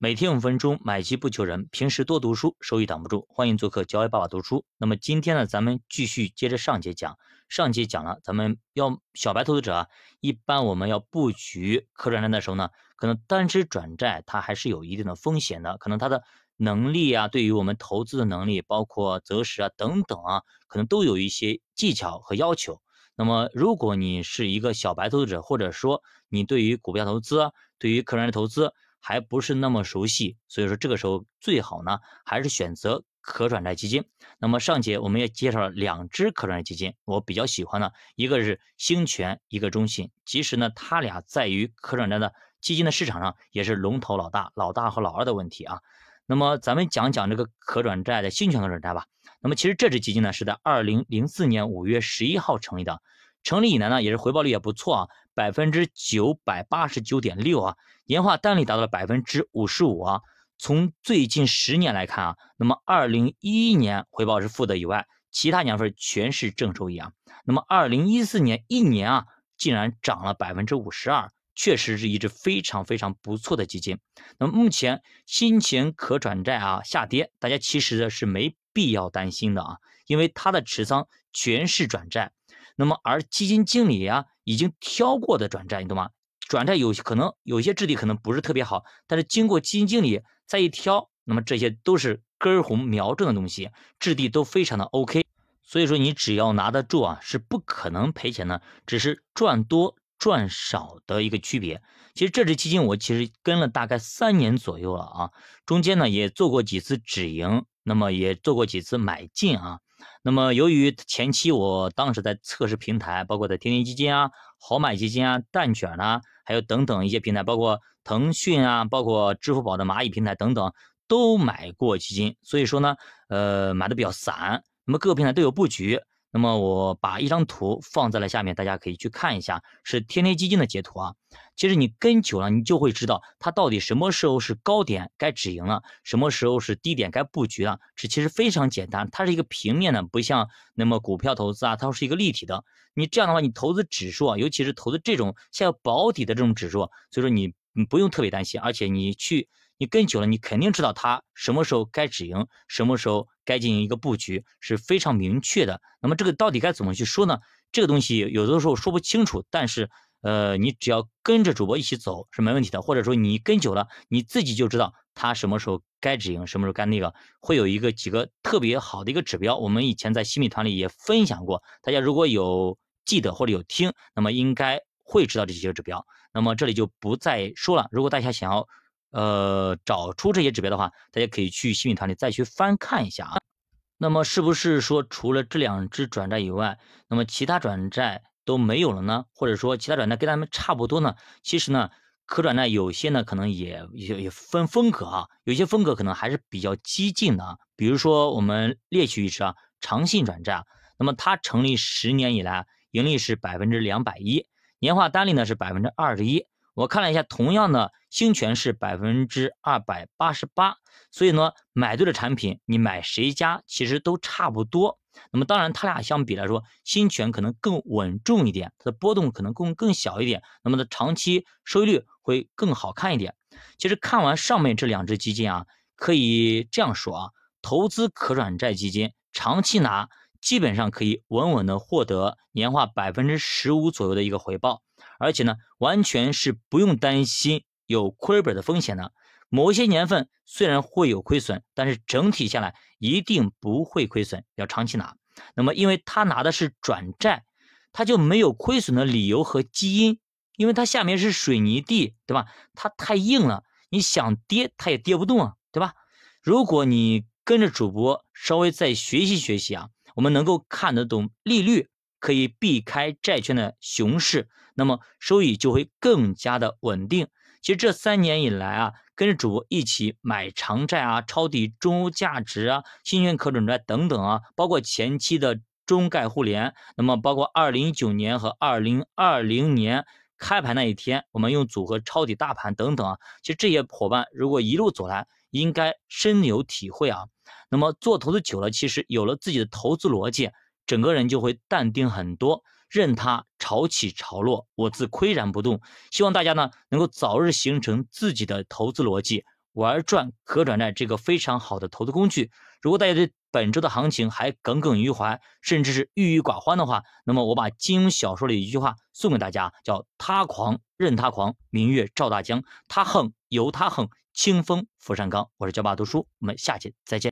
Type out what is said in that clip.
每天五分钟，买基不求人。平时多读书，收益挡不住。欢迎做客交易爸爸读书。那么今天呢，咱们继续接着上节讲。上节讲了，咱们要小白投资者啊，一般我们要布局可转债的时候呢，可能单只转债它还是有一定的风险的，可能它的能力啊，对于我们投资的能力，包括择时啊等等啊，可能都有一些技巧和要求。那么如果你是一个小白投资者，或者说你对于股票投资，对于可转债投资，还不是那么熟悉，所以说这个时候最好呢，还是选择可转债基金。那么上节我们也介绍了两只可转债基金，我比较喜欢的，一个是兴全，一个中信。其实呢，它俩在于可转债的基金的市场上也是龙头老大，老大和老二的问题啊。那么咱们讲讲这个可转债的兴全可转债吧。那么其实这支基金呢，是在二零零四年五月十一号成立的，成立以来呢，也是回报率也不错啊。百分之九百八十九点六啊，年化单利达到了百分之五十五啊。从最近十年来看啊，那么二零一一年回报是负的以外，其他年份全是正收益啊。那么二零一四年一年啊，竟然涨了百分之五十二，确实是一只非常非常不错的基金。那么目前新钱可转债啊下跌，大家其实是没必要担心的啊，因为它的持仓全是转债。那么而基金经理啊。已经挑过的转债，你懂吗？转债有可能有些质地可能不是特别好，但是经过基金经理再一挑，那么这些都是根红苗正的东西，质地都非常的 OK。所以说你只要拿得住啊，是不可能赔钱的，只是赚多赚少的一个区别。其实这支基金我其实跟了大概三年左右了啊，中间呢也做过几次止盈，那么也做过几次买进啊。那么，由于前期我当时在测试平台，包括在天天基金啊、好买基金啊、蛋卷呐，还有等等一些平台，包括腾讯啊、包括支付宝的蚂蚁平台等等，都买过基金，所以说呢，呃，买的比较散。那么各个平台都有布局。那么我把一张图放在了下面，大家可以去看一下，是天天基金的截图啊。其实你跟久了，你就会知道它到底什么时候是高点该止盈了，什么时候是低点该布局了。这其实非常简单，它是一个平面的，不像那么股票投资啊，它是一个立体的。你这样的话，你投资指数啊，尤其是投资这种像保底的这种指数，所以说你你不用特别担心，而且你去。你跟久了，你肯定知道它什么时候该止盈，什么时候该进行一个布局，是非常明确的。那么这个到底该怎么去说呢？这个东西有的时候说不清楚，但是呃，你只要跟着主播一起走是没问题的。或者说你跟久了，你自己就知道它什么时候该止盈，什么时候该那个，会有一个几个特别好的一个指标。我们以前在新米团里也分享过，大家如果有记得或者有听，那么应该会知道这些指标。那么这里就不再说了。如果大家想要，呃，找出这些指标的话，大家可以去新品团里再去翻看一下啊。那么是不是说除了这两只转债以外，那么其他转债都没有了呢？或者说其他转债跟他们差不多呢？其实呢，可转债有些呢可能也也也分风格啊，有些风格可能还是比较激进的啊。比如说我们列举一只啊，长信转债，那么它成立十年以来，盈利是百分之两百一，年化单利呢是百分之二十一。我看了一下，同样的兴全是百分之二百八十八，所以呢，买对的产品，你买谁家其实都差不多。那么当然，它俩相比来说，兴全可能更稳重一点，它的波动可能更更小一点，那么的长期收益率会更好看一点。其实看完上面这两只基金啊，可以这样说啊，投资可转债基金，长期拿。基本上可以稳稳的获得年化百分之十五左右的一个回报，而且呢，完全是不用担心有亏本的风险的。某些年份虽然会有亏损，但是整体下来一定不会亏损，要长期拿。那么，因为他拿的是转债，他就没有亏损的理由和基因，因为它下面是水泥地，对吧？它太硬了，你想跌它也跌不动啊，对吧？如果你跟着主播稍微再学习学习啊。我们能够看得懂利率，可以避开债券的熊市，那么收益就会更加的稳定。其实这三年以来啊，跟着主播一起买长债啊、抄底中欧价值啊、新券可转债等等啊，包括前期的中概互联，那么包括二零一九年和二零二零年开盘那一天，我们用组合抄底大盘等等啊，其实这些伙伴如果一路走来，应该深有体会啊。那么做投资久了，其实有了自己的投资逻辑，整个人就会淡定很多，任它潮起潮落，我自岿然不动。希望大家呢能够早日形成自己的投资逻辑，玩转可转债这个非常好的投资工具。如果大家对本周的行情还耿耿于怀，甚至是郁郁寡欢的话，那么我把金庸小说里一句话送给大家，叫“他狂任他狂，明月照大江；他横由他横，清风拂山岗”。我是教爸读书，我们下期再见。